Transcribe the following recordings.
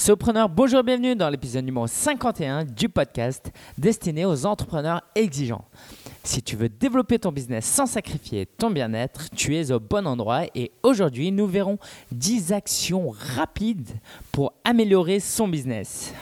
Sopreneur, bonjour, bienvenue dans l'épisode numéro 51 du podcast destiné aux entrepreneurs exigeants. Si tu veux développer ton business sans sacrifier ton bien-être, tu es au bon endroit et aujourd'hui nous verrons 10 actions rapides pour améliorer son business.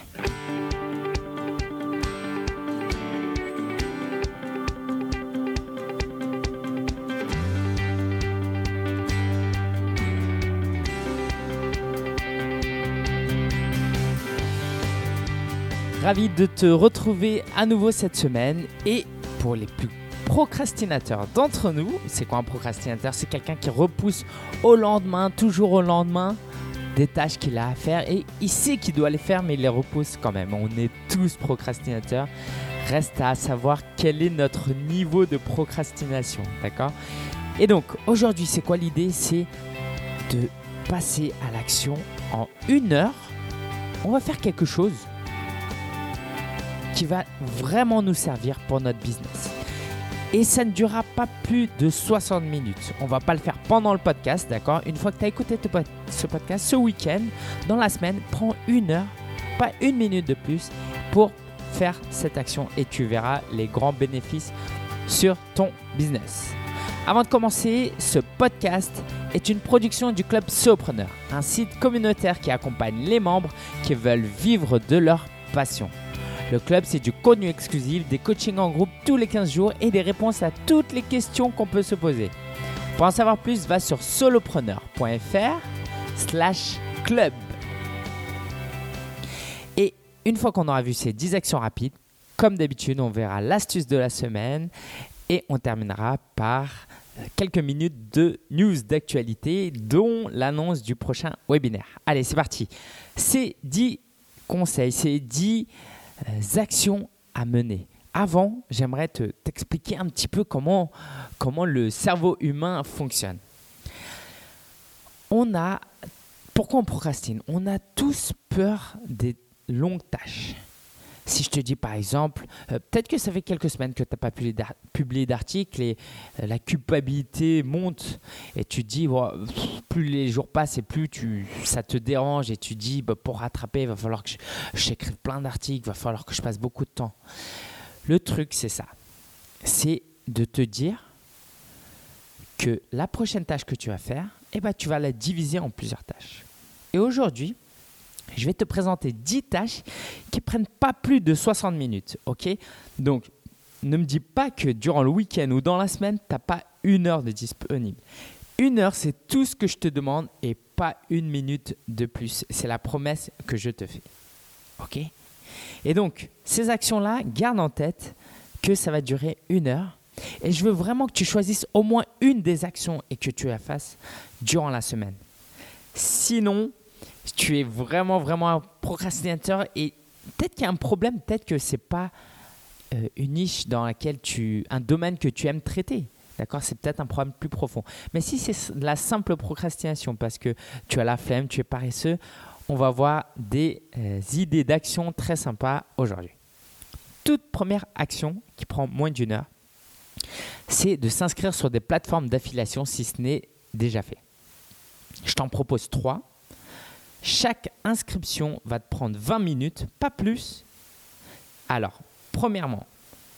Ravi de te retrouver à nouveau cette semaine et pour les plus procrastinateurs d'entre nous, c'est quoi un procrastinateur? C'est quelqu'un qui repousse au lendemain, toujours au lendemain, des tâches qu'il a à faire et il sait qu'il doit les faire mais il les repousse quand même. On est tous procrastinateurs. Reste à savoir quel est notre niveau de procrastination, d'accord? Et donc aujourd'hui, c'est quoi l'idée? C'est de passer à l'action en une heure. On va faire quelque chose qui va vraiment nous servir pour notre business. Et ça ne durera pas plus de 60 minutes. On va pas le faire pendant le podcast, d'accord? Une fois que tu as écouté ce podcast ce week-end, dans la semaine, prends une heure, pas une minute de plus, pour faire cette action et tu verras les grands bénéfices sur ton business. Avant de commencer, ce podcast est une production du Club Sopreneur, un site communautaire qui accompagne les membres qui veulent vivre de leur passion. Le club, c'est du contenu exclusif, des coachings en groupe tous les 15 jours et des réponses à toutes les questions qu'on peut se poser. Pour en savoir plus, va sur solopreneur.fr slash club. Et une fois qu'on aura vu ces 10 actions rapides, comme d'habitude, on verra l'astuce de la semaine et on terminera par quelques minutes de news d'actualité, dont l'annonce du prochain webinaire. Allez, c'est parti. Ces 10 conseils, ces 10 euh, actions à mener. Avant, j'aimerais te, t'expliquer un petit peu comment, comment le cerveau humain fonctionne. On a, pourquoi on procrastine? On a tous peur des longues tâches. Si je te dis par exemple, euh, peut-être que ça fait quelques semaines que tu n'as pas publié d'article et euh, la culpabilité monte et tu te dis, plus les jours passent et plus tu, ça te dérange et tu dis, bah, pour rattraper, il va falloir que j'écrive plein d'articles, il va falloir que je passe beaucoup de temps. Le truc, c'est ça. C'est de te dire que la prochaine tâche que tu vas faire, eh ben, tu vas la diviser en plusieurs tâches. Et aujourd'hui, je vais te présenter 10 tâches qui prennent pas plus de 60 minutes. ok? Donc, ne me dis pas que durant le week-end ou dans la semaine, tu n'as pas une heure de disponible. Une heure, c'est tout ce que je te demande et pas une minute de plus. C'est la promesse que je te fais. OK? Et donc, ces actions-là, garde en tête que ça va durer une heure. Et je veux vraiment que tu choisisses au moins une des actions et que tu la fasses durant la semaine. Sinon, tu es vraiment, vraiment un procrastinateur et peut-être qu'il y a un problème, peut-être que ce n'est pas euh, une niche dans laquelle tu, un domaine que tu aimes traiter. D'accord? C'est peut-être un problème plus profond. Mais si c'est la simple procrastination parce que tu as la flemme, tu es paresseux, on va voir des euh, idées d'action très sympas aujourd'hui. Toute première action qui prend moins d'une heure, c'est de s'inscrire sur des plateformes d'affiliation si ce n'est déjà fait. Je t'en propose trois chaque inscription va te prendre 20 minutes, pas plus. Alors, premièrement,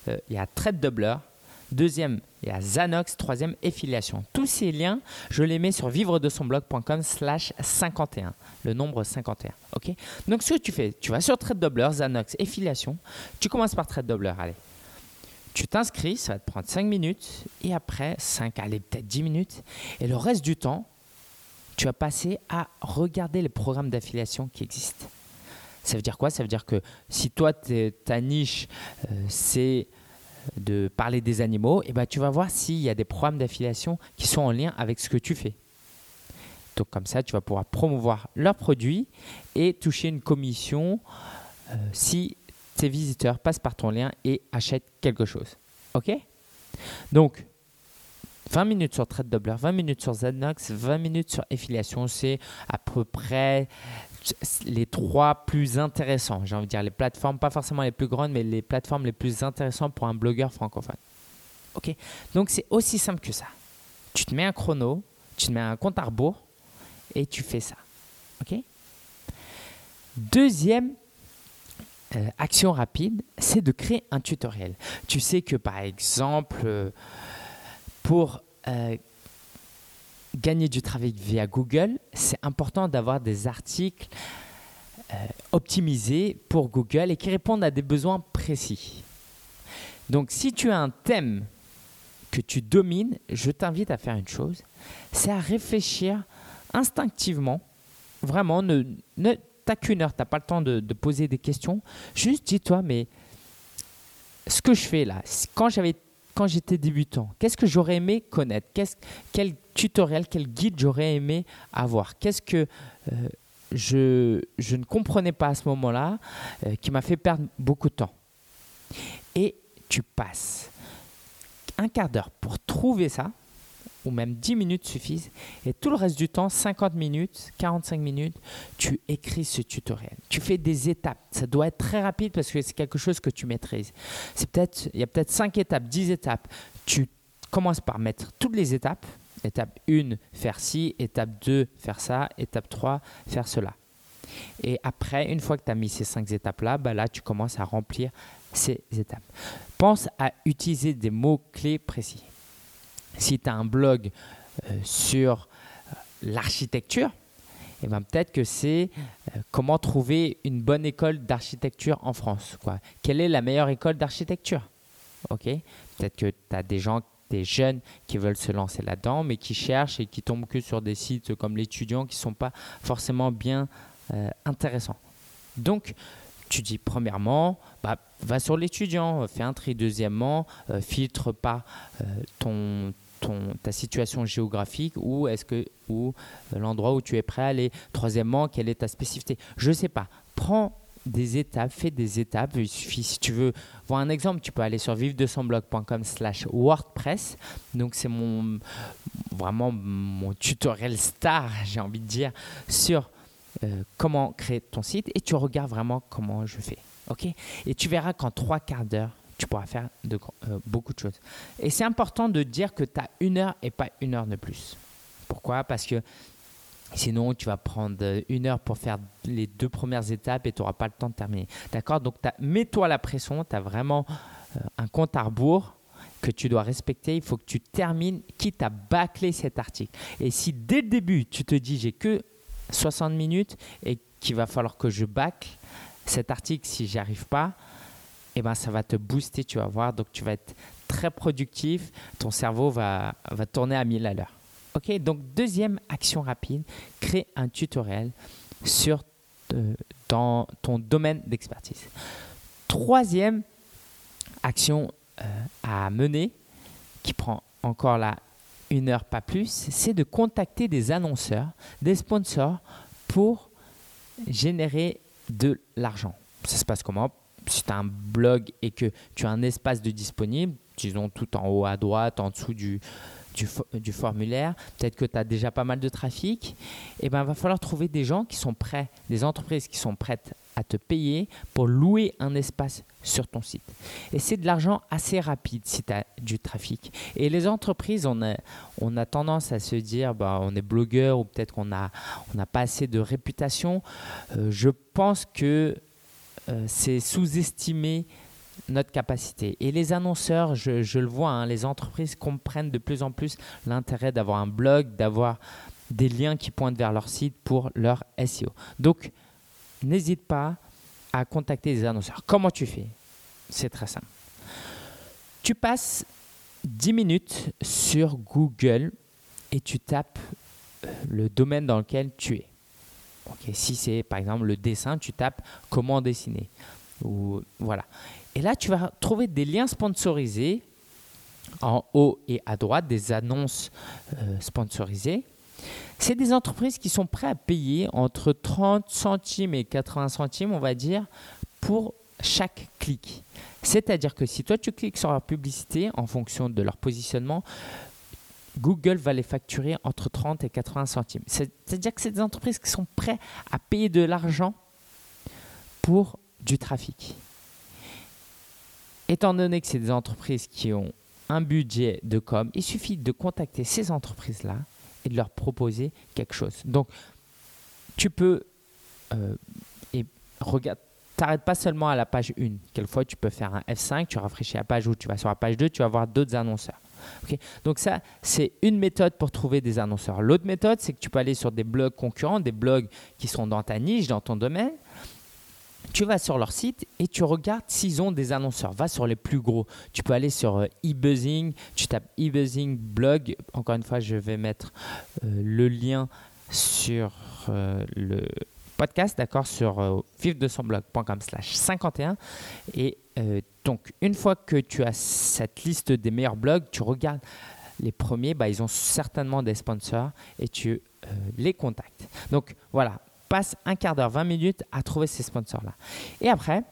euh, il y a Doubler. Deuxième, il y a Zanox. Troisième, Affiliation. Tous ces liens, je les mets sur vivre de son blog.com slash 51, le nombre 51. ok? Donc, ce que tu fais, tu vas sur Doubler, Zanox, Affiliation. Tu commences par Doubler, allez. Tu t'inscris, ça va te prendre 5 minutes. Et après, 5, allez, peut-être 10 minutes. Et le reste du temps, tu vas passer à regarder les programmes d'affiliation qui existent. Ça veut dire quoi? Ça veut dire que si toi, ta niche, euh, c'est de parler des animaux, et eh ben, tu vas voir s'il y a des programmes d'affiliation qui sont en lien avec ce que tu fais. Donc comme ça, tu vas pouvoir promouvoir leurs produits et toucher une commission euh, si tes visiteurs passent par ton lien et achètent quelque chose. OK? Donc, 20 minutes sur Doubler, 20 minutes sur Znox, 20 minutes sur Affiliation. C'est à peu près les trois plus intéressants. J'ai envie de dire les plateformes, pas forcément les plus grandes, mais les plateformes les plus intéressantes pour un blogueur francophone. Ok? Donc c'est aussi simple que ça. Tu te mets un chrono, tu te mets un compte à rebours et tu fais ça. Ok? Deuxième euh, action rapide, c'est de créer un tutoriel. Tu sais que par exemple, euh, pour euh, gagner du trafic via Google, c'est important d'avoir des articles optimisés pour Google et qui répondent à des besoins précis. Donc si tu as un thème que tu domines, je t'invite à faire une chose, c'est à réfléchir instinctivement. Vraiment, ne, ne t'as qu'une heure, t'as pas le temps de, poser des questions. Juste dis-toi, mais ce que je fais là, quand j'avais quand j'étais débutant, qu'est-ce que j'aurais aimé connaître? Quel tutoriel, quel guide j'aurais aimé avoir? Qu'est-ce que euh, je, je, ne comprenais pas à ce moment-là euh, qui m'a fait perdre beaucoup de temps? Et tu passes un quart d'heure pour trouver ça, ou même 10 minutes suffisent. Et tout le reste du temps, 50 minutes, 45 minutes, tu écris ce tutoriel. Tu fais des étapes. Ça doit être très rapide parce que c'est quelque chose que tu maîtrises. C'est peut-être, il y a peut-être 5 étapes, 10 étapes. Tu commences par mettre toutes les étapes. Étape 1, faire ci. Étape 2, faire ça. Étape 3, faire cela. Et après, une fois que tu as mis ces 5 étapes-là, bah là, tu commences à remplir ces étapes. Pense à utiliser des mots-clés précis si tu as un blog euh, sur euh, l'architecture, eh ben peut-être que c'est euh, comment trouver une bonne école d'architecture en France. Quoi. Quelle est la meilleure école d'architecture? Ok? Peut-être que tu as des gens, des jeunes qui veulent se lancer là-dedans, mais qui cherchent et qui tombent que sur des sites comme l'étudiant qui sont pas forcément bien intéressants. Donc, tu dis premièrement, bah, va sur l'étudiant, fais un tri. Deuxièmement, filtre pas ton, ta situation géographique ou est-ce que ou l'endroit où tu es prêt à aller. Troisièmement, quelle est ta spécificité Je sais pas. Prends des étapes, fais des étapes. Il suffit, si tu veux voir un exemple, tu peux aller sur vive blogcom slash WordPress. Donc c'est mon vraiment mon tutoriel star, j'ai envie de dire, sur euh, comment créer ton site et tu regardes vraiment comment je fais. ok? Et tu verras qu'en trois quarts d'heure, tu pourras faire euh, beaucoup de choses. Et c'est important de dire que tu as une heure et pas une heure de plus. Pourquoi? Parce que sinon, tu vas prendre une heure pour faire les deux premières étapes et tu n'auras pas le temps de terminer. D'accord? Donc, mets-toi la pression, tu as vraiment euh, un compte à rebours que tu dois respecter. Il faut que tu termines, quitte à bâcler cet article. Et si dès le début, tu te dis j'ai que 60 minutes et qu'il va falloir que je bâcle cet article si j'y arrive pas, eh ben, ça va te booster, tu vas voir. Donc, tu vas être très productif. Ton cerveau va, va tourner à 1000 à l'heure. OK Donc, deuxième action rapide, crée un tutoriel sur, euh, dans ton domaine d'expertise. Troisième action euh, à mener, qui prend encore là une heure, pas plus, c'est de contacter des annonceurs, des sponsors pour générer de l'argent. Ça se passe comment? Si tu as un blog et que tu as un espace de disponible, disons tout en haut à droite, en dessous du, formulaire, peut-être que tu as déjà pas mal de trafic, et eh ben va falloir trouver des gens qui sont prêts, des entreprises qui sont prêtes à te payer pour louer un espace sur ton site. Et c'est de l'argent assez rapide si tu as du trafic. Et les entreprises, on a, on a tendance à se dire, bah, on est blogueur ou peut-être qu'on n'a on pas assez de réputation. Euh, je pense que euh, c'est sous-estimer notre capacité. Et les annonceurs, je, le vois, hein, les entreprises comprennent de plus en plus l'intérêt d'avoir un blog, d'avoir des liens qui pointent vers leur site pour leur SEO. Donc, n'hésite pas à contacter les annonceurs. Comment tu fais? C'est très simple. Tu passes 10 minutes sur Google et tu tapes euh, le domaine dans lequel tu es si c'est par exemple le dessin, tu tapes comment dessiner. Voilà. Et là, tu vas trouver des liens sponsorisés en haut et à droite, des annonces euh, sponsorisées. C'est des entreprises qui sont prêtes à payer entre 30 centimes et 80 centimes, on va dire, pour chaque clic. C'est-à-dire que si toi tu cliques sur leur publicité en fonction de leur positionnement, Google va les facturer entre 30 et 80 centimes. C'est-à-dire que c'est des entreprises qui sont prêtes à payer de l'argent pour du trafic. Étant donné que c'est des entreprises qui ont un budget de com, il suffit de contacter ces entreprises-là et de leur proposer quelque chose. Donc, tu peux euh, et regarde, t'arrêtes pas seulement à la page 1. Quelquefois, tu peux faire un F5, tu rafraîchis la page où tu vas sur la page 2, tu vas voir d'autres annonceurs. Donc ça, c'est une méthode pour trouver des annonceurs. L'autre méthode, c'est que tu peux aller sur des blogs concurrents, des blogs qui sont dans ta niche, dans ton domaine. Tu vas sur leur site et tu regardes s'ils ont des annonceurs. Va sur les plus gros. Tu peux aller sur euh, eBuzzing, tu tapes eBuzzing blog. Encore une fois, je vais mettre euh, le lien sur euh, le podcast, d'accord, sur euh, vivre-de-son-blog.com slash 51. Et donc, une fois que tu as cette liste des meilleurs blogs, tu regardes les premiers, bah, ils ont certainement des sponsors et tu les contactes. Donc, voilà, passe un quart d'heure, 20 minutes à trouver ces sponsors-là. Et après,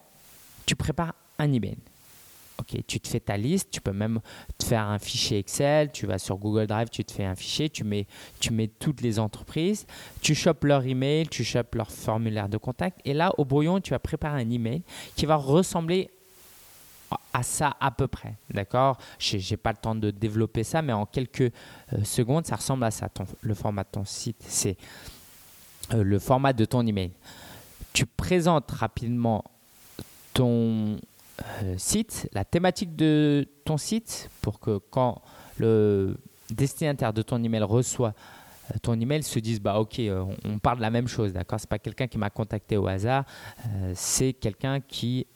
tu prépares un email. Ok, tu te fais ta liste, tu peux même te faire un fichier Excel, tu vas sur Google Drive, tu te fais un fichier, tu mets, tu mets toutes les entreprises, tu chopes leur email, tu chopes leur formulaire de contact, et là, au brouillon, tu vas préparer un email qui va ressembler à ça à peu près, d'accord? Je n'ai pas le temps de développer ça, mais en quelques euh, secondes, ça ressemble à ça, le format de ton site, c'est le format de ton email. Tu présentes rapidement ton euh, site, la thématique de ton site pour que quand le destinataire de ton email reçoit euh, ton email se dise bah ok euh, on parle de la même chose d'accord? C'est pas quelqu'un qui m'a contacté au hasard c'est quelqu'un qui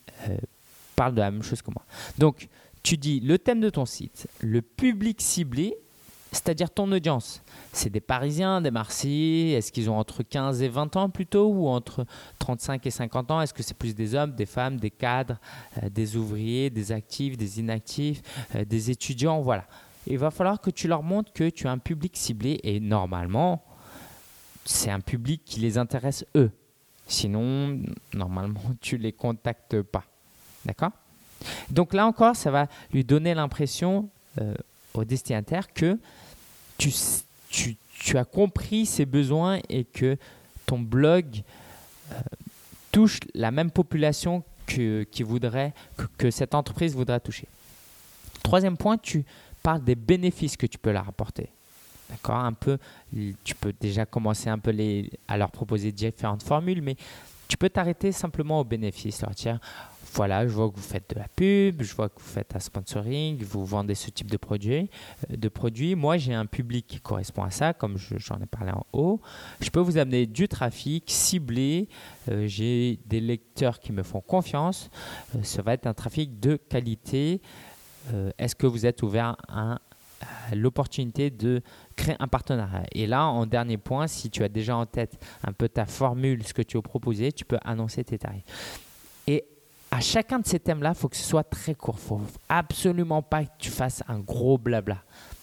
parle de la même chose que moi donc tu dis le thème de ton site le public ciblé c'est-à-dire ton audience. C'est des Parisiens, des Marseillais, est-ce qu'ils ont entre 15 et 20 ans plutôt ou entre 35 et 50 ans? Est-ce que c'est plus des hommes, des femmes, des cadres, euh, des ouvriers, des actifs, des inactifs, euh, des étudiants? Voilà. Il va falloir que tu leur montres que tu as un public ciblé et normalement, c'est un public qui les intéresse eux. Sinon, normalement, tu ne les contactes pas. D'accord? Donc là encore, ça va lui donner l'impression euh, au destinataire que tu, as compris ses besoins et que ton blog euh, touche la même population que, cette entreprise voudrait toucher. Troisième point, tu parles des bénéfices que tu peux leur apporter. D'accord? Un peu, tu peux déjà commencer un peu les, à leur proposer différentes formules, mais tu peux t'arrêter simplement aux bénéfices. Leur dire, voilà, je vois que vous faites de la pub, je vois que vous faites un sponsoring, vous vendez ce type de produit. Euh, de. Moi, j'ai un public qui correspond à ça, comme j'en ai parlé en haut. Je peux vous amener du trafic ciblé. Euh, j'ai des lecteurs qui me font confiance. Euh, ça va être un trafic de qualité. Est-ce que vous êtes ouvert à l'opportunité de créer un partenariat? Et là, en dernier point, si tu as déjà en tête un peu ta formule, ce que tu veux proposer, tu peux annoncer tes tarifs. À chacun de ces thèmes-là, il faut que ce soit très court. Il faut absolument pas que tu fasses un gros blabla.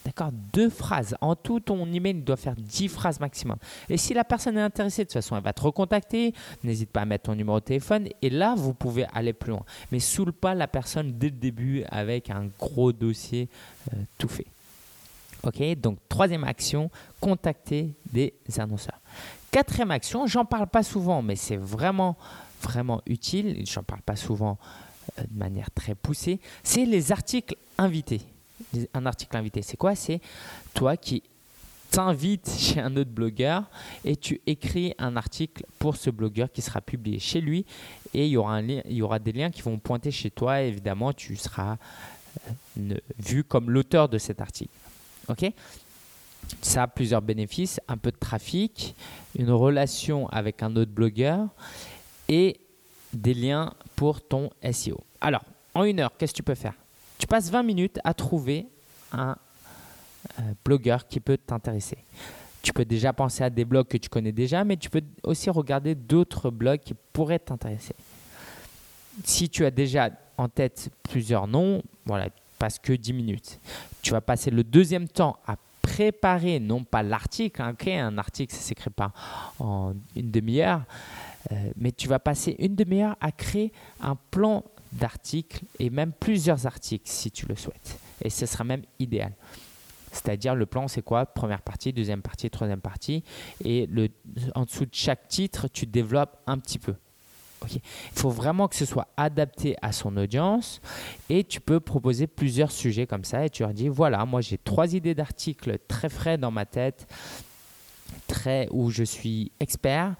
D'accord? Deux phrases. En tout, ton email doit faire dix phrases maximum. Et si la personne est intéressée, de toute façon, elle va te recontacter. N'hésite pas à mettre ton numéro de téléphone. Et là, vous pouvez aller plus loin. Mais saoule pas la personne dès le début avec un gros dossier euh, tout fait. Ok? Donc, troisième action, contacter des annonceurs. Quatrième action, j'en parle pas souvent, mais c'est vraiment vraiment utile, je n'en parle pas souvent euh, de manière très poussée, c'est les articles invités. Un article invité, c'est quoi? C'est toi qui t'invites chez un autre blogueur et tu écris un article pour ce blogueur qui sera publié chez lui et il y aura, il y aura des liens qui vont pointer chez toi et évidemment tu seras euh, vu comme l'auteur de cet article. Ok? Ça a plusieurs bénéfices, un peu de trafic, une relation avec un autre blogueur et des liens pour ton SEO. Alors, en une heure, qu'est-ce que tu peux faire? Tu passes 20 minutes à trouver un euh, blogueur qui peut t'intéresser. Tu peux déjà penser à des blogs que tu connais déjà, mais tu peux aussi regarder d'autres blogs qui pourraient t'intéresser. Si tu as déjà en tête plusieurs noms, voilà, passe que 10 minutes. Tu vas passer le deuxième temps à préparer, non pas l'article, hein, un article, ça ne s'écrit pas en une demi-heure, euh, mais tu vas passer une demi-heure à créer un plan d'articles et même plusieurs articles si tu le souhaites. Et ce sera même idéal. C'est-à-dire le plan, c'est quoi? Première partie, deuxième partie, troisième partie. Et le, en dessous de chaque titre, tu développes un petit peu. Il faut vraiment que ce soit adapté à son audience et tu peux proposer plusieurs sujets comme ça et tu leur dis voilà, moi j'ai trois idées d'articles très frais dans ma tête très où je suis expert.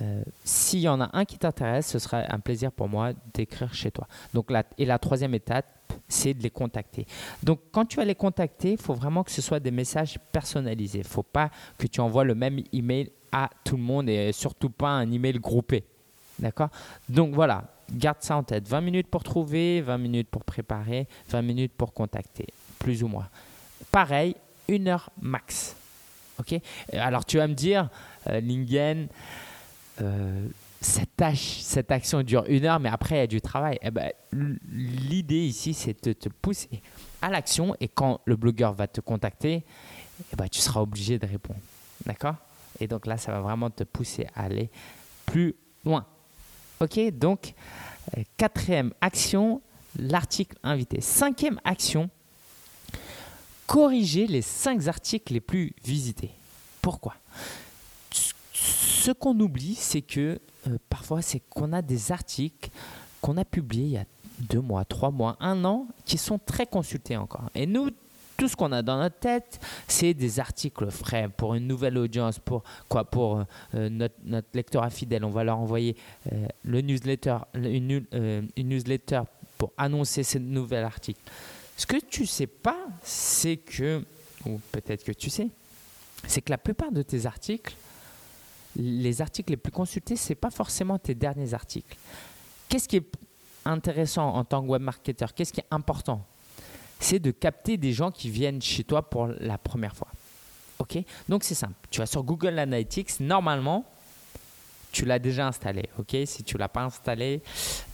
Euh, s'il y en a un qui t'intéresse, ce sera un plaisir pour moi d'écrire chez toi. Donc et la troisième étape, c'est de les contacter. Donc quand tu vas les contacter, il faut vraiment que ce soit des messages personnalisés. Il ne faut pas que tu envoies le même email à tout le monde et surtout pas un email groupé. D'accord? Donc voilà, garde ça en tête. 20 minutes pour trouver, 20 minutes pour préparer, 20 minutes pour contacter, plus ou moins. Pareil, une heure max. Ok Alors tu vas me dire, euh, Lingen, euh, cette tâche, cette action dure une heure, mais après il y a du travail. Eh ben, L'idée ici, c'est de te pousser à l'action et quand le blogueur va te contacter, eh ben, tu seras obligé de répondre. D'accord? Et donc là, ça va vraiment te pousser à aller plus loin. Ok? Donc, euh, quatrième action, l'article invité. Cinquième action, corriger les cinq articles les plus visités. Pourquoi? Ce qu'on oublie, c'est que euh, parfois, c'est qu'on a des articles qu'on a publiés il y a deux mois, trois mois, un an, qui sont très consultés encore. Et nous, tout ce qu'on a dans notre tête, c'est des articles frais pour une nouvelle audience, pour quoi? Pour euh, notre, notre, lecteur fidèle. On va leur envoyer euh, une, une, newsletter pour annoncer ce nouvel article. Ce que tu sais pas, c'est que, ou peut-être que tu sais, c'est que la plupart de tes articles, les articles les plus consultés, ce n'est pas forcément tes derniers articles. Qu'est-ce qui est intéressant en tant que web marketer Qu'est-ce qui est important? C'est de capter des gens qui viennent chez toi pour la première fois. Ok? Donc c'est simple. Tu vas sur Google Analytics. Normalement, tu l'as déjà installé. Ok? Si tu l'as pas installé,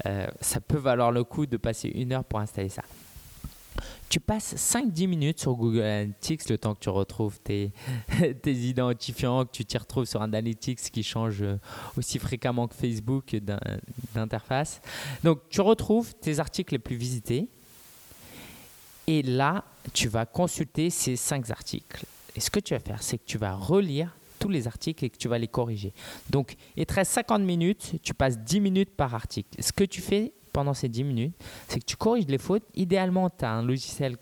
euh, ça peut valoir le coup de passer une heure pour installer ça tu passes 5-10 minutes sur Google Analytics le temps que tu retrouves tes, identifiants, que tu t'y retrouves sur Analytics qui change euh, aussi fréquemment que Facebook d'interface. Donc tu retrouves tes articles les plus visités et là tu vas consulter ces 5 articles. Et ce que tu vas faire, c'est que tu vas relire tous les articles et que tu vas les corriger. Donc, il te reste 50 minutes, tu passes 10 minutes par article. Ce que tu fais, pendant ces 10 minutes, c'est que tu corriges les fautes. Idéalement, tu as un logiciel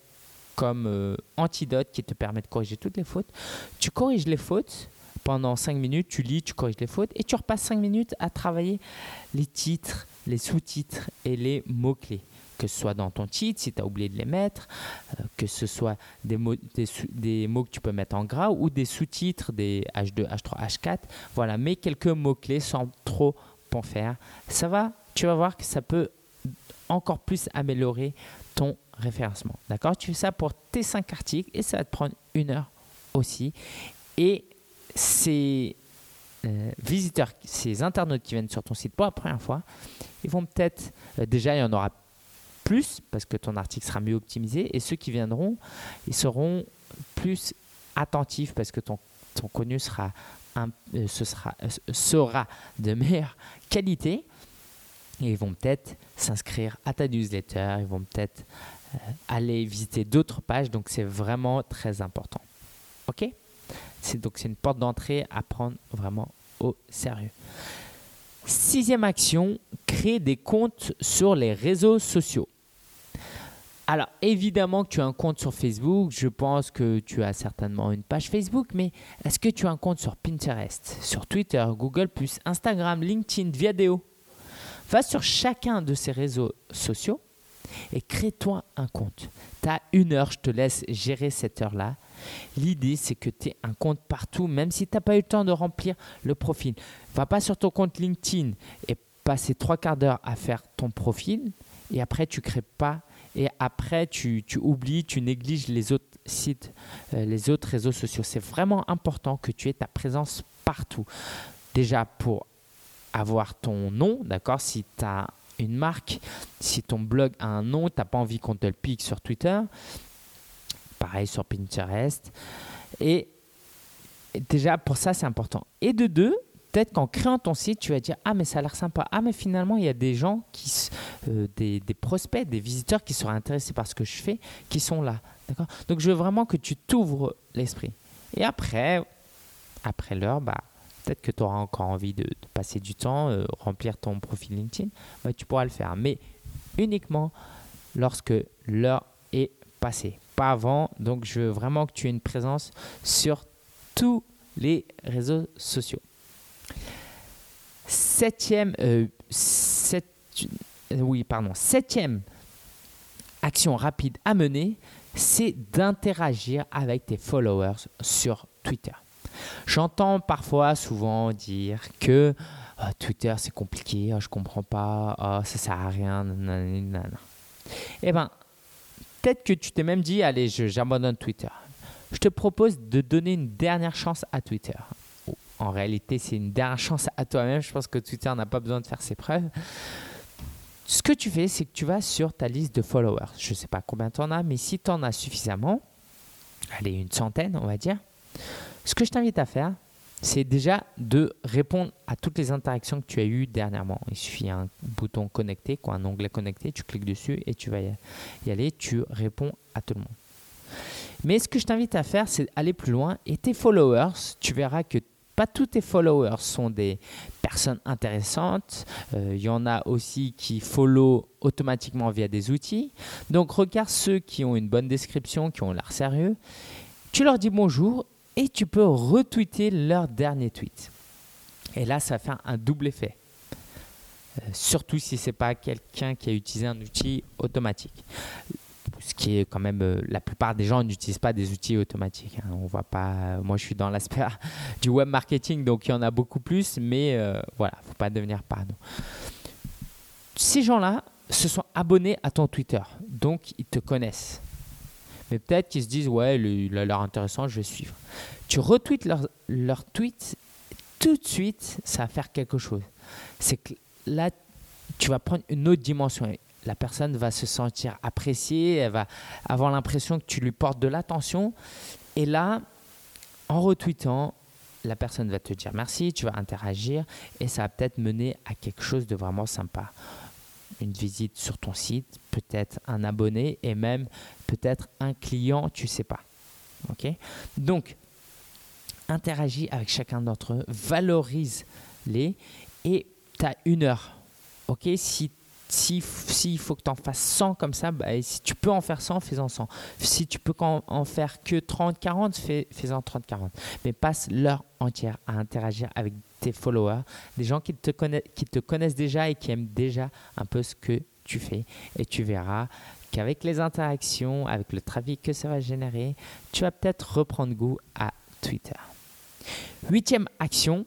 comme euh, Antidote qui te permet de corriger toutes les fautes. Tu corriges les fautes pendant 5 minutes, tu lis, tu corriges les fautes et tu repasses 5 minutes à travailler les titres, les sous-titres et les mots-clés. Que ce soit dans ton titre, si tu as oublié de les mettre, euh, que ce soit des mots, des, mots que tu peux mettre en gras ou des sous-titres, des H2, H3, H4. Voilà, mets quelques mots-clés sans trop en faire. Ça va, tu vas voir que ça peut encore plus améliorer ton référencement. D'accord? Tu fais ça pour tes 5 articles et ça va te prendre une heure aussi. Et ces euh, visiteurs, ces internautes qui viennent sur ton site pour la première fois, ils vont peut-être, euh, déjà il y en aura plus parce que ton article sera mieux optimisé et ceux qui viendront, ils seront plus attentifs parce que ton, ton contenu sera, euh, sera de meilleure qualité ils vont peut-être s'inscrire à ta newsletter, ils vont peut-être euh, aller visiter d'autres pages. Donc c'est vraiment très important. Ok? C'est, Donc c'est une porte d'entrée à prendre vraiment au sérieux. Sixième action, créer des comptes sur les réseaux sociaux. Alors évidemment que tu as un compte sur Facebook, je pense que tu as certainement une page Facebook, mais est-ce que tu as un compte sur Pinterest, sur Twitter, Google ⁇ Instagram, LinkedIn, Viadeo? Va sur chacun de ces réseaux sociaux et crée-toi un compte. Tu as une heure, je te laisse gérer cette heure-là. L'idée, c'est que tu aies un compte partout, même si tu n'as pas eu le temps de remplir le profil. Va pas sur ton compte LinkedIn et passer trois quarts d'heure à faire ton profil et après tu crées pas et après tu, oublies, tu négliges les autres sites, euh, les autres réseaux sociaux. C'est vraiment important que tu aies ta présence partout. Déjà pour avoir ton nom, d'accord Si tu as une marque, si ton blog a un nom, tu n'as pas envie qu'on te le pique sur Twitter, pareil sur Pinterest. Et déjà, pour ça, c'est important. Et de deux, peut-être qu'en créant ton site, tu vas dire Ah, mais ça a l'air sympa. Ah, mais finalement, il y a des gens, qui, euh, des, des, prospects, des visiteurs qui seraient intéressés par ce que je fais, qui sont là. D'accord? Donc, je veux vraiment que tu t'ouvres l'esprit. Et après, après l'heure, bah, peut-être que tu auras encore envie de, passer du temps, euh, remplir ton profil LinkedIn, bah, tu pourras le faire. Mais uniquement lorsque l'heure est passée, pas avant. Donc, je veux vraiment que tu aies une présence sur tous les réseaux sociaux. Septième, euh, oui, pardon, septième action rapide à mener, c'est d'interagir avec tes followers sur Twitter. J'entends parfois souvent dire que oh, Twitter c'est compliqué, oh, je comprends pas, oh, ça sert à rien. Eh bien, peut-être que tu t'es même dit, allez, j'abandonne Twitter. Je te propose de donner une dernière chance à Twitter. En réalité, c'est une dernière chance à toi-même. Je pense que Twitter n'a pas besoin de faire ses preuves. Ce que tu fais, c'est que tu vas sur ta liste de followers. Je ne sais pas combien tu en as, mais si tu en as suffisamment, allez, une centaine, on va dire, ce que je t'invite à faire, c'est déjà de répondre à toutes les interactions que tu as eues dernièrement. Il suffit un bouton connecté, quoi, un onglet connecté, tu cliques dessus et tu vas y aller, tu réponds à tout le monde. Mais ce que je t'invite à faire, c'est aller plus loin et tes followers, tu verras que pas tous tes followers sont des personnes intéressantes. Euh, il y en a aussi qui follow automatiquement via des outils. Donc regarde ceux qui ont une bonne description, qui ont l'air sérieux. Tu leur dis bonjour et tu peux retweeter leur dernier tweet. Et là, ça faire un double effet. Euh, surtout si ce n'est pas quelqu'un qui a utilisé un outil automatique ce qui est quand même euh, la plupart des gens n'utilisent pas des outils automatiques. Hein. On voit pas. Euh, moi, je suis dans l'aspect du web marketing, donc il y en a beaucoup plus, mais voilà, faut pas devenir parano. Ces gens-là se sont abonnés à ton Twitter, donc ils te connaissent. Mais peut-être qu'ils se disent ouais, il a l'air intéressant, je vais suivre. Tu retweets leur, leur tweet, tout de suite, ça va faire quelque chose. C'est que là, tu vas prendre une autre dimension la personne va se sentir appréciée, elle va avoir l'impression que tu lui portes de l'attention. Et là, en retweetant, la personne va te dire merci, tu vas interagir et ça va peut-être mener à quelque chose de vraiment sympa. Visite sur ton site, peut-être un abonné et même peut-être un client, tu sais pas. OK? Donc interagis avec chacun d'entre eux, valorise-les et tu as une heure. OK? Si s'il faut que tu en fasses 100 comme ça, bah, si tu peux en faire 100, fais-en 100. Si tu peux en, faire que 30, 40, fais, en 30, 40. Mais passe l'heure entière à interagir avec tes followers, des gens qui te, connaissent, qui te connaissent déjà et qui aiment déjà un peu ce que tu fais. Et tu verras qu'avec les interactions, avec le trafic que ça va générer, tu vas peut-être reprendre goût à Twitter. Huitième action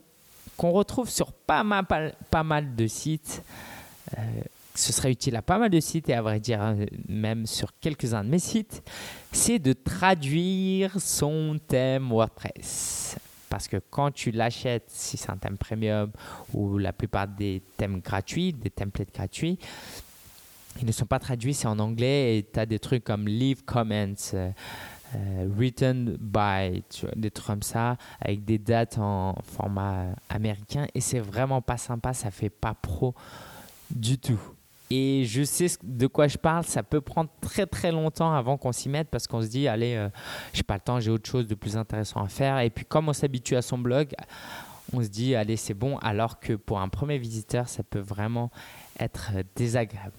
qu'on retrouve sur pas mal, pas, mal de sites. Euh, ce serait utile à pas mal de sites et à vrai dire hein, même sur quelques-uns de mes sites, c'est de traduire son thème WordPress. Parce que quand tu l'achètes, si c'est un thème premium ou la plupart des thèmes gratuits, des templates gratuits, ils ne sont pas traduits, c'est en anglais et tu as des trucs comme leave comments, euh, euh, written by, des trucs comme ça, avec des dates en format américain et c'est vraiment pas sympa, ça fait pas pro du tout. Et je sais de quoi je parle, ça peut prendre très très longtemps avant qu'on s'y mette parce qu'on se dit, allez, euh, j'ai pas le temps, j'ai autre chose de plus intéressant à faire. Et puis comme on s'habitue à son blog, on se dit, allez, c'est bon, alors que pour un premier visiteur, ça peut vraiment être désagréable.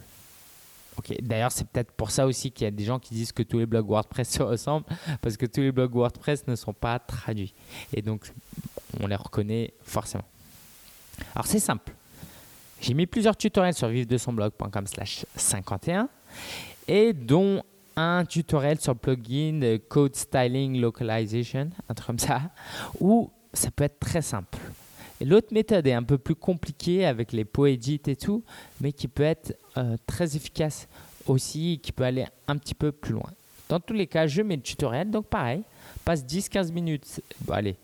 Ok, D'ailleurs, c'est peut-être pour ça aussi qu'il y a des gens qui disent que tous les blogs WordPress se ressemblent, parce que tous les blogs WordPress ne sont pas traduits. Et donc, on les reconnaît forcément. Alors, c'est simple. J'ai mis plusieurs tutoriels sur vivre-de-son-blog.com slash 51 et dont un tutoriel sur plugin Code Styling Localization, un truc comme ça, où ça peut être très simple. L'autre méthode est un peu plus compliquée avec les poédites et tout, mais qui peut être euh, très efficace aussi, qui peut aller un petit peu plus loin. Dans tous les cas, je mets le tutoriel, donc pareil, passe 10-15 minutes, bon, allez,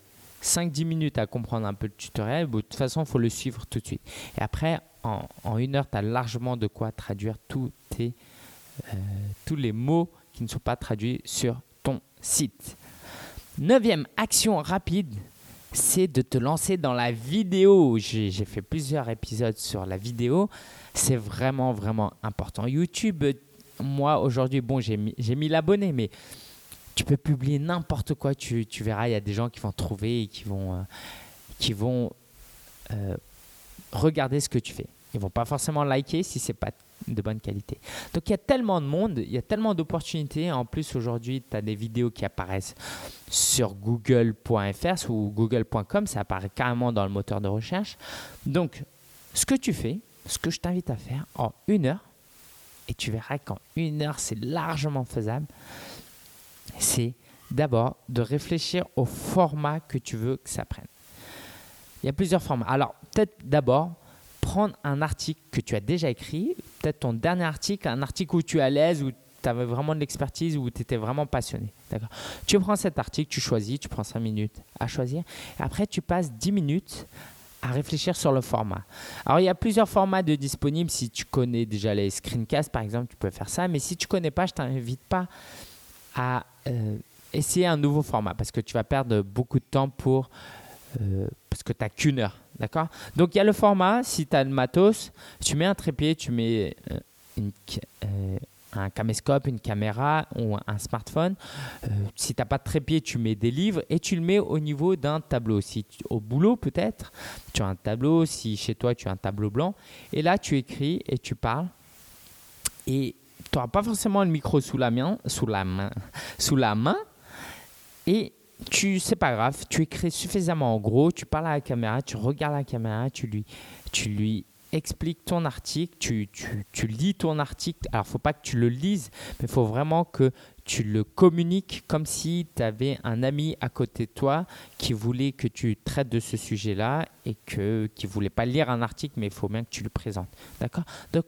5-10 minutes à comprendre un peu le tutoriel. de toute façon, il faut le suivre tout de suite. Et après, en, une heure, tu as largement de quoi traduire tous, tes, euh, tous les mots qui ne sont pas traduits sur ton site. Neuvième action rapide, c'est de te lancer dans la vidéo. J'ai fait plusieurs épisodes sur la vidéo. C'est vraiment, vraiment important. YouTube, moi, aujourd'hui, bon, j'ai mis, mis l'abonné, mais tu peux publier n'importe quoi, tu, tu, verras, il y a des gens qui vont trouver et qui vont, euh, qui vont euh, regarder ce que tu fais. Ils vont pas forcément liker si c'est pas de bonne qualité. Donc il y a tellement de monde, il y a tellement d'opportunités. En plus, aujourd'hui, tu as des vidéos qui apparaissent sur google.fr ou google.com, ça apparaît carrément dans le moteur de recherche. Donc, ce que tu fais, ce que je t'invite à faire en une heure, et tu verras qu'en une heure, c'est largement faisable, c'est d'abord de réfléchir au format que tu veux que ça prenne. Il y a plusieurs formats. Alors, peut-être d'abord, prendre un article que tu as déjà écrit, peut-être ton dernier article, un article où tu es à l'aise, où tu avais vraiment de l'expertise, où tu étais vraiment passionné. D'accord Tu prends cet article, tu choisis, tu prends 5 minutes à choisir. Après, tu passes 10 minutes à réfléchir sur le format. Alors, il y a plusieurs formats de disponibles. Si tu connais déjà les screencasts, par exemple, tu peux faire ça. Mais si tu connais pas, je t'invite pas à euh, essayer un nouveau format parce que tu vas perdre beaucoup de temps pour euh, parce que tu n'as qu'une heure. D'accord? Donc il y a le format, si tu as le matos, tu mets un trépied, tu mets euh, euh, un caméscope, une caméra ou un smartphone. si tu n'as pas de trépied, tu mets des livres et tu le mets au niveau d'un tableau. Si au boulot peut-être, tu as un tableau, si chez toi tu as un tableau blanc, et là tu écris et tu parles. Et tu n'auras pas forcément le micro sous la main, sous la main, sous la main. Et tu, c'est pas grave, tu écris suffisamment en gros, tu parles à la caméra, tu regardes la caméra, tu lui, tu lui expliques ton article, tu, tu, tu lis ton article. Alors, faut pas que tu le lises, mais il faut vraiment que tu le communiques comme si tu avais un ami à côté de toi qui voulait que tu traites de ce sujet-là et que, qui voulait pas lire un article, mais il faut bien que tu le présentes. D'accord? Donc,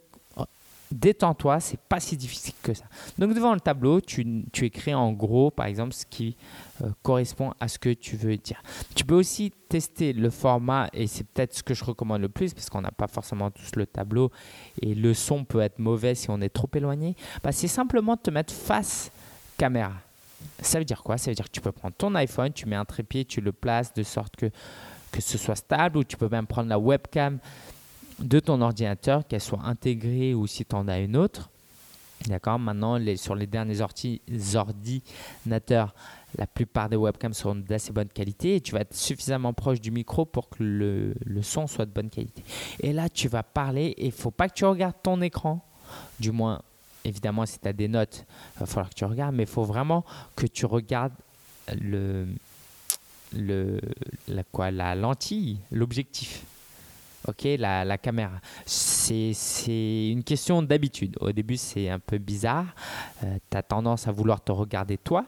détends-toi, c'est pas si difficile que ça. Donc devant le tableau, tu, écris en gros, par exemple, ce qui euh, correspond à ce que tu veux dire. Tu peux aussi tester le format, et c'est peut-être ce que je recommande le plus, parce qu'on n'a pas forcément tous le tableau, et le son peut être mauvais si on est trop éloigné. Bah, c'est simplement te mettre face caméra. Ça veut dire quoi? Ça veut dire que tu peux prendre ton iPhone, tu mets un trépied, tu le places de sorte que, que ce soit stable, ou tu peux même prendre la webcam de ton ordinateur, qu'elle soit intégrée ou si tu en as une autre. D'accord Maintenant, sur les derniers ordinateurs, la plupart des webcams sont d'assez bonne qualité et tu vas être suffisamment proche du micro pour que le, son soit de bonne qualité. Et là, tu vas parler et il faut pas que tu regardes ton écran. Du moins, évidemment, si tu as des notes, il va falloir que tu regardes, mais il faut vraiment que tu regardes le, le, quoi, la lentille, l'objectif ok, la, caméra. C'est une question d'habitude. Au début, c'est un peu bizarre. Euh, tu as tendance à vouloir te regarder toi,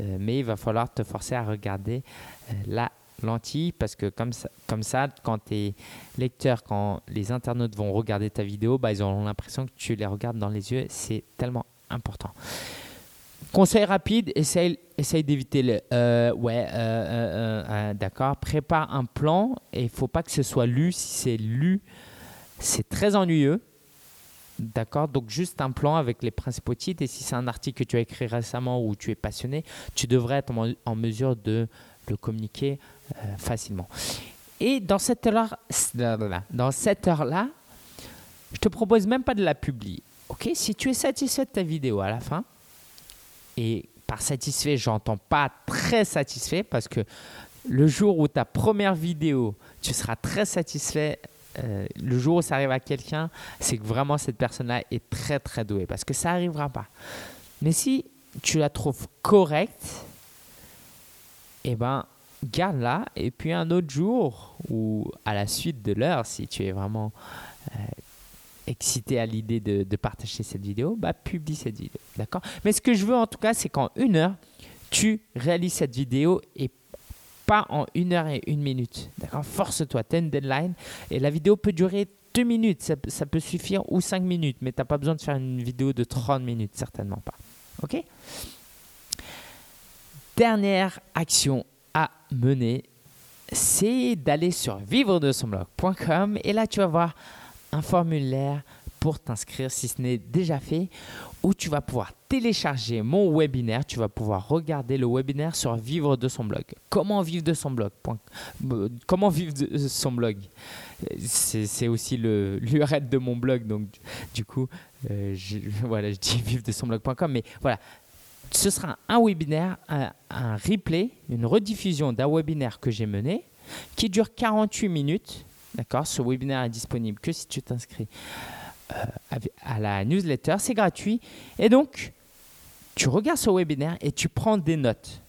euh, mais il va falloir te forcer à regarder euh, la lentille parce que comme ça, comme ça quand tes lecteurs, quand les internautes vont regarder ta vidéo, bah, ils auront l'impression que tu les regardes dans les yeux. C'est tellement important. Conseil rapide, essaye, d'éviter le euh, ouais, euh, euh, d'accord. Prépare un plan et il faut pas que ce soit lu. Si c'est lu, c'est très ennuyeux. D'accord Donc juste un plan avec les principaux titres. Et si c'est un article que tu as écrit récemment ou tu es passionné, tu devrais être en, mesure de le communiquer facilement. Et dans cette heure-là, dans cette heure-là, je te propose même pas de la publier. Ok Si tu es satisfait de ta vidéo à la fin, et par satisfait, j'entends pas très satisfait parce que le jour où ta première vidéo, tu seras très satisfait. Euh, le jour où ça arrive à quelqu'un, c'est que vraiment cette personne-là est très très douée parce que ça n'arrivera pas. Mais si tu la trouves correcte, eh ben garde-la et puis un autre jour ou à la suite de l'heure, si tu es vraiment euh, excité à l'idée de, partager cette vidéo, bah, publie cette vidéo. D'accord? Mais ce que je veux en tout cas, c'est qu'en une heure, tu réalises cette vidéo et pas en une heure et une minute. D'accord? Force-toi, tu as une deadline et la vidéo peut durer deux minutes, ça, peut suffire, ou cinq minutes, mais tu n'as pas besoin de faire une vidéo de 30 minutes, certainement pas. Ok? Dernière action à mener, c'est d'aller sur vivre de son blog.com et là tu vas voir un formulaire pour t'inscrire si ce n'est déjà fait, où tu vas pouvoir télécharger mon webinaire, tu vas pouvoir regarder le webinaire sur vivre de son blog. Comment vivre de son blog euh, Comment vivre de son blog C'est aussi l'URL de mon blog, donc du coup, euh, je, voilà, je dis vivre de son blog.com, mais voilà. Ce sera un webinaire, un, replay, une rediffusion d'un webinaire que j'ai mené qui dure 48 minutes D'accord Ce webinaire est disponible que si tu t'inscris euh, à la newsletter. C'est gratuit. Et donc, tu regardes ce webinaire et tu prends des notes.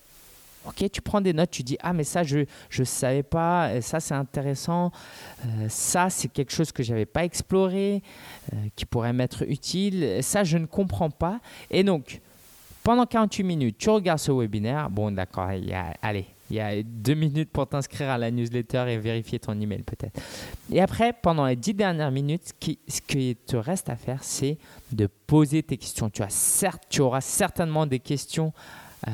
Ok, tu prends des notes, tu dis ah mais ça je ne savais pas, ça c'est intéressant, euh, ça c'est quelque chose que j'avais pas exploré, euh, qui pourrait m'être utile, ça je ne comprends pas. Et donc pendant 48 minutes, tu regardes ce webinaire. Bon d'accord, allez, il y a deux minutes pour t'inscrire à la newsletter et vérifier ton email peut-être. Et après, pendant les dix dernières minutes, ce qui te reste à faire, c'est de poser tes questions. Tu auras certainement des questions euh,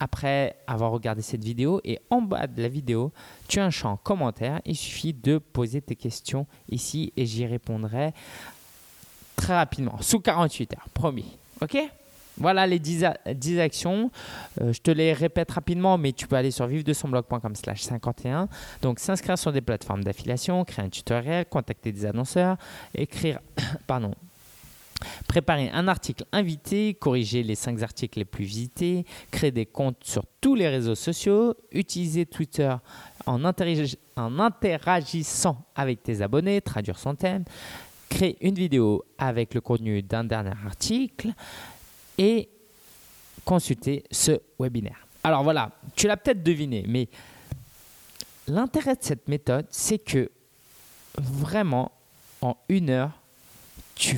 après avoir regardé cette vidéo. Et en bas de la vidéo, tu as un champ commentaire. Il suffit de poser tes questions ici et j'y répondrai très rapidement, sous 48 heures, promis. OK? Voilà les 10, actions. Euh, je te les répète rapidement, mais tu peux aller sur vivre de son blog.com slash 51. Donc s'inscrire sur des plateformes d'affiliation, créer un tutoriel, contacter des annonceurs, écrire, pardon, Préparer un article invité, corriger les 5 articles les plus visités, créer des comptes sur tous les réseaux sociaux, utiliser Twitter en, en interagissant avec tes abonnés, traduire son thème, créer une vidéo avec le contenu d'un dernier article, et consulter ce webinaire. Alors voilà, tu l'as peut-être deviné, mais l'intérêt de cette méthode, c'est que vraiment, en une heure, tu,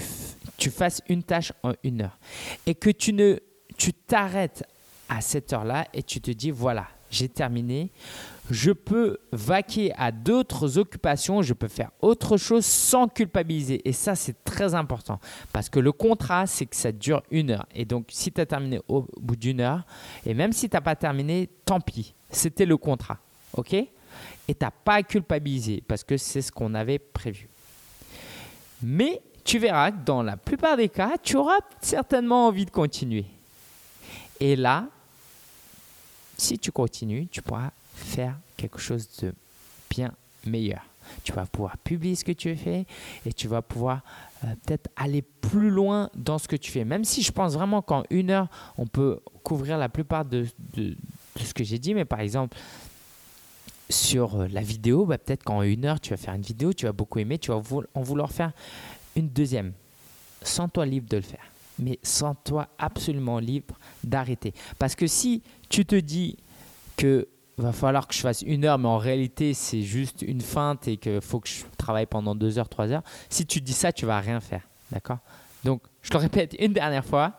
fasses une tâche en une heure. Et que tu ne tu t'arrêtes à cette heure-là et tu te dis, voilà, j'ai terminé. Je peux vaquer à d'autres occupations, je peux faire autre chose sans culpabiliser. Et ça, c'est très important. Parce que le contrat, c'est que ça dure une heure. Et donc, si tu as terminé au bout d'une heure, et même si tu n'as pas terminé, tant pis. C'était le contrat. OK? Et tu n'as pas à culpabiliser parce que c'est ce qu'on avait prévu. Mais tu verras que dans la plupart des cas, tu auras certainement envie de continuer. Et là, si tu continues, tu pourras faire quelque chose de bien meilleur. Tu vas pouvoir publier ce que tu fais et tu vas pouvoir euh, peut-être aller plus loin dans ce que tu fais. Même si je pense vraiment qu'en une heure, on peut couvrir la plupart de, ce que j'ai dit, mais par exemple, sur euh, la vidéo, bah, peut-être qu'en une heure, tu vas faire une vidéo, tu vas beaucoup aimer, tu vas en vouloir faire une deuxième. Sens-toi libre de le faire mais sens-toi absolument libre d'arrêter. Parce que si tu te dis que va falloir que je fasse une heure, mais en réalité c'est juste une feinte et qu'il faut que je travaille pendant deux heures, trois heures, si tu dis ça, tu vas rien faire. D'accord? Donc, je le répète une dernière fois,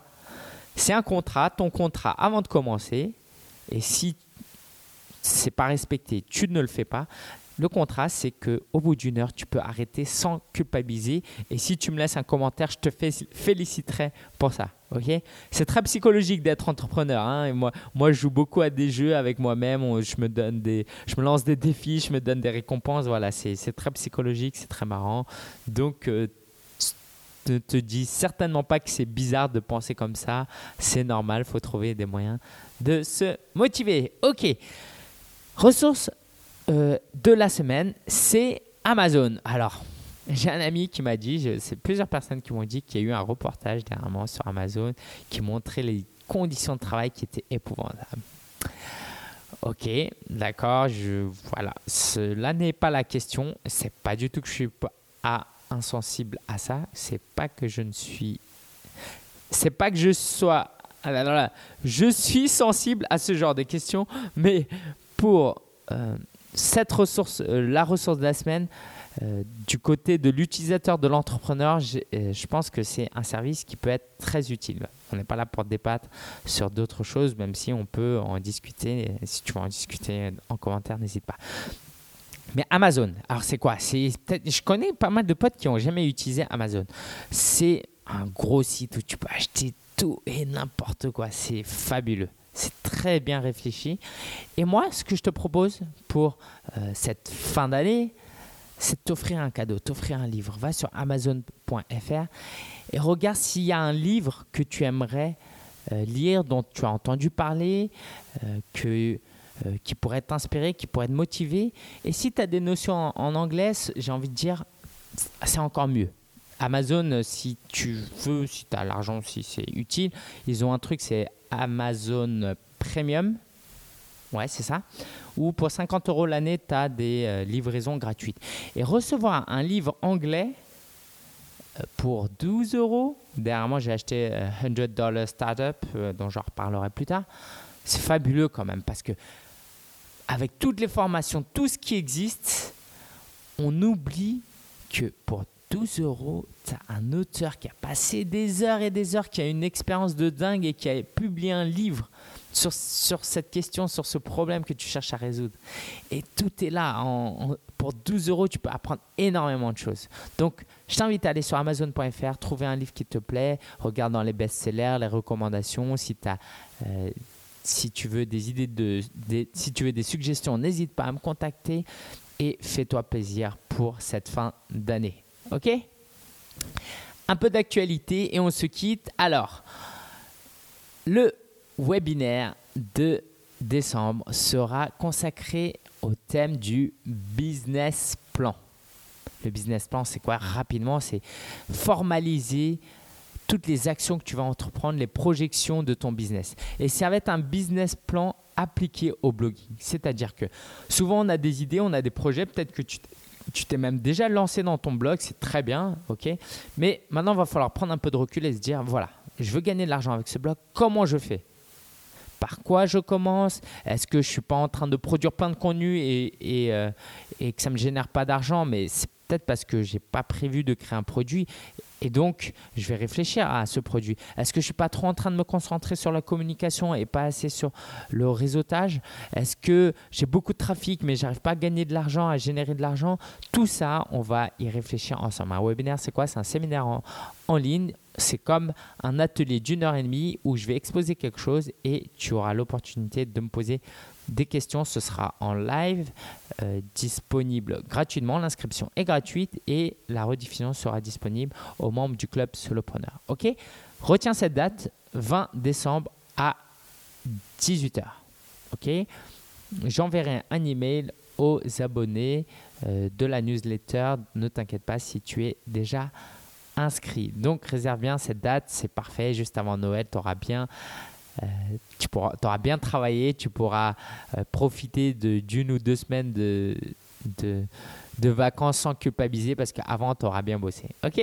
c'est un contrat, ton contrat avant de commencer, et si c'est pas respecté, tu ne le fais pas, le contrat, c'est qu'au bout d'une heure, tu peux arrêter sans culpabiliser. Et si tu me laisses un commentaire, je te féliciterai pour ça. Ok? C'est très psychologique d'être entrepreneur. Hein. moi, moi, je joue beaucoup à des jeux avec moi-même. Je me donne des, je me lance des défis, je me donne des récompenses. Voilà, c'est très psychologique, c'est très marrant. Donc, euh, ne te dis certainement pas que c'est bizarre de penser comme ça. C'est normal, faut trouver des moyens de se motiver. Ok. Ressources euh, de la semaine, c'est Amazon. Alors, j'ai un ami qui m'a dit, c'est plusieurs personnes qui m'ont dit qu'il y a eu un reportage dernièrement sur Amazon qui montrait les conditions de travail qui étaient épouvantables. Ok, d'accord, je voilà, cela n'est pas la question. C'est pas du tout que je suis pas insensible à ça. C'est pas que je ne suis, c'est pas que je sois, je suis sensible à ce genre de questions, mais pour euh, cette ressource, euh, la ressource de la semaine, euh, du côté de l'utilisateur, de l'entrepreneur, euh, je pense que c'est un service qui peut être très utile. On n'est pas là pour débattre sur d'autres choses, même si on peut en discuter. Si tu veux en discuter en commentaire, n'hésite pas. Mais Amazon, alors c'est quoi? Je connais pas mal de potes qui n'ont jamais utilisé Amazon. C'est un gros site où tu peux acheter tout et n'importe quoi. C'est fabuleux. C'est très bien réfléchi. Et moi, ce que je te propose pour euh, cette fin d'année, c'est de t'offrir un cadeau, t'offrir un livre. Va sur amazon.fr et regarde s'il y a un livre que tu aimerais euh, lire, dont tu as entendu parler, euh, que, qui pourrait t'inspirer, qui pourrait te motiver. Et si tu as des notions en, en anglais, j'ai envie de dire, c'est encore mieux. Amazon, si tu veux, si tu as l'argent, si c'est utile, ils ont un truc, c'est Amazon Premium. Ouais, c'est ça. Ou pour 50 euros l'année, tu as des euh, livraisons gratuites. Et recevoir un livre anglais euh, pour 12 euros, dernièrement j'ai acheté 100 euh, Dollar Startup, dont je reparlerai plus tard, c'est fabuleux quand même parce que avec toutes les formations, tout ce qui existe, on oublie que pour 12 euros, tu as un auteur qui a passé des heures et des heures, qui a une expérience de dingue et qui a publié un livre sur, sur cette question, sur ce problème que tu cherches à résoudre. Et tout est là. pour 12 euros, tu peux apprendre énormément de choses. Donc, je t'invite à aller sur amazon.fr, trouver un livre qui te plaît, regarde dans les best-sellers, les recommandations. Si, as, euh, si tu veux des idées de, si tu veux des suggestions, n'hésite pas à me contacter et fais-toi plaisir pour cette fin d'année. Ok? Un peu d'actualité et on se quitte. Alors, le webinaire de décembre sera consacré au thème du business plan. Le business plan, c'est quoi? Rapidement, c'est formaliser toutes les actions que tu vas entreprendre, les projections de ton business. Et ça va être un business plan appliqué au blogging. C'est-à-dire que souvent, on a des idées, on a des projets, peut-être que tu tu t'es même déjà lancé dans ton blog, c'est très bien, ok. Mais maintenant, il va falloir prendre un peu de recul et se dire, voilà, je veux gagner de l'argent avec ce blog, comment je fais? Par quoi je commence? Est-ce que je ne suis pas en train de produire plein de contenu et, euh, et que ça ne me génère pas d'argent? Mais c'est peut-être parce que je n'ai pas prévu de créer un produit. Et donc, je vais réfléchir à ce produit. Est-ce que je ne suis pas trop en train de me concentrer sur la communication et pas assez sur le réseautage? Est-ce que j'ai beaucoup de trafic mais j'arrive pas à gagner de l'argent, à générer de l'argent? Tout ça, on va y réfléchir ensemble. Un webinaire, c'est quoi? C'est un séminaire en, en ligne c'est comme un atelier d'une heure et demie où je vais exposer quelque chose et tu auras l'opportunité de me poser des questions. Ce sera en live, euh, disponible gratuitement. L'inscription est gratuite et la rediffusion sera disponible aux membres du club Solopreneur. Ok? Retiens cette date, 20 décembre à 18h. Ok? J'enverrai un email aux abonnés euh, de la newsletter. Ne t'inquiète pas si tu es déjà inscrit. Donc réserve bien cette date, c'est parfait. Juste avant Noël, tu auras bien tu pourras, auras bien travaillé, tu pourras euh, profiter d'une ou deux semaines de, de, de, vacances sans culpabiliser parce qu'avant, tu auras bien bossé. OK?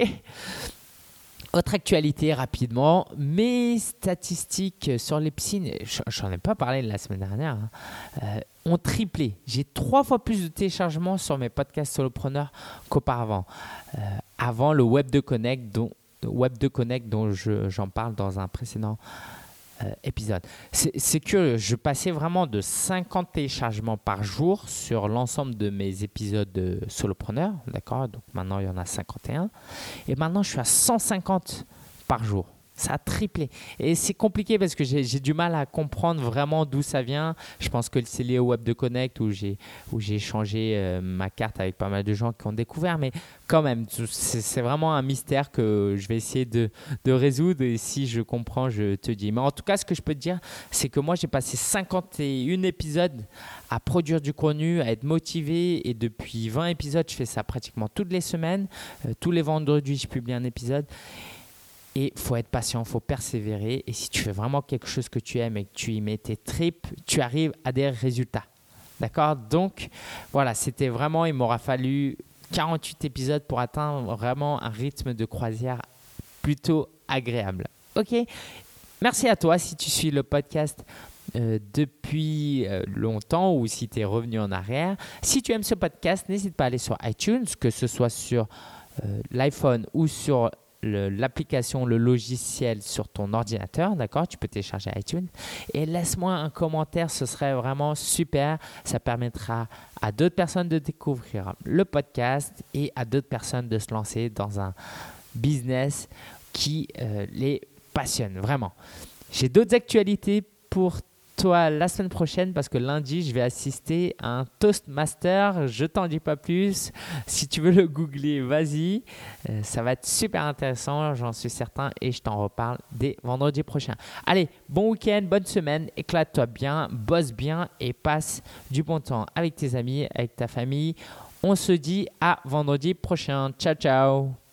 Autre actualité rapidement, mes statistiques sur les piscines, j'en ai pas parlé la semaine dernière, hein, euh, ont triplé. J'ai trois fois plus de téléchargements sur mes podcasts solopreneurs qu'auparavant. avant le Web de Connect dont, Web de dont j'en parle dans un précédent euh, épisode. C'est que je passais vraiment de 50 téléchargements par jour sur l'ensemble de mes épisodes de solopreneur, d'accord? Donc maintenant il y en a 51. Et maintenant je suis à 150 par jour. Ça a triplé. Et c'est compliqué parce que j'ai du mal à comprendre vraiment d'où ça vient. Je pense que c'est lié au Web de Connect où j'ai changé euh, ma carte avec pas mal de gens qui ont découvert. Mais quand même, c'est vraiment un mystère que je vais essayer de, de, résoudre. Et si je comprends, je te dis. Mais en tout cas, ce que je peux te dire, c'est que moi, j'ai passé 51 épisodes à produire du contenu, à être motivé. Et depuis 20 épisodes, je fais ça pratiquement toutes les semaines. Euh, tous les vendredis, je publie un épisode. Et faut être patient, faut persévérer. Et si tu fais vraiment quelque chose que tu aimes et que tu y mets tes tripes, tu arrives à des résultats. D'accord? Donc, voilà, c'était vraiment, il m'aura fallu 48 épisodes pour atteindre vraiment un rythme de croisière plutôt agréable. Ok? Merci à toi si tu suis le podcast euh, depuis euh, longtemps ou si tu es revenu en arrière. Si tu aimes ce podcast, n'hésite pas à aller sur iTunes, que ce soit sur euh, l'iPhone ou sur l'application, le, logiciel sur ton ordinateur, d'accord? Tu peux télécharger iTunes et laisse-moi un commentaire, ce serait vraiment super. Ça permettra à d'autres personnes de découvrir le podcast et à d'autres personnes de se lancer dans un business qui euh, les passionne vraiment. J'ai d'autres actualités pour toi la semaine prochaine parce que lundi, je vais assister à un Toastmaster. Je t'en dis pas plus. Si tu veux le googler, vas-y. Euh, ça va être super intéressant, j'en suis certain, et je t'en reparle dès vendredi prochain. Allez, bon week-end, bonne semaine, éclate-toi bien, bosse bien et passe du bon temps avec tes amis, avec ta famille. On se dit à vendredi prochain. Ciao, ciao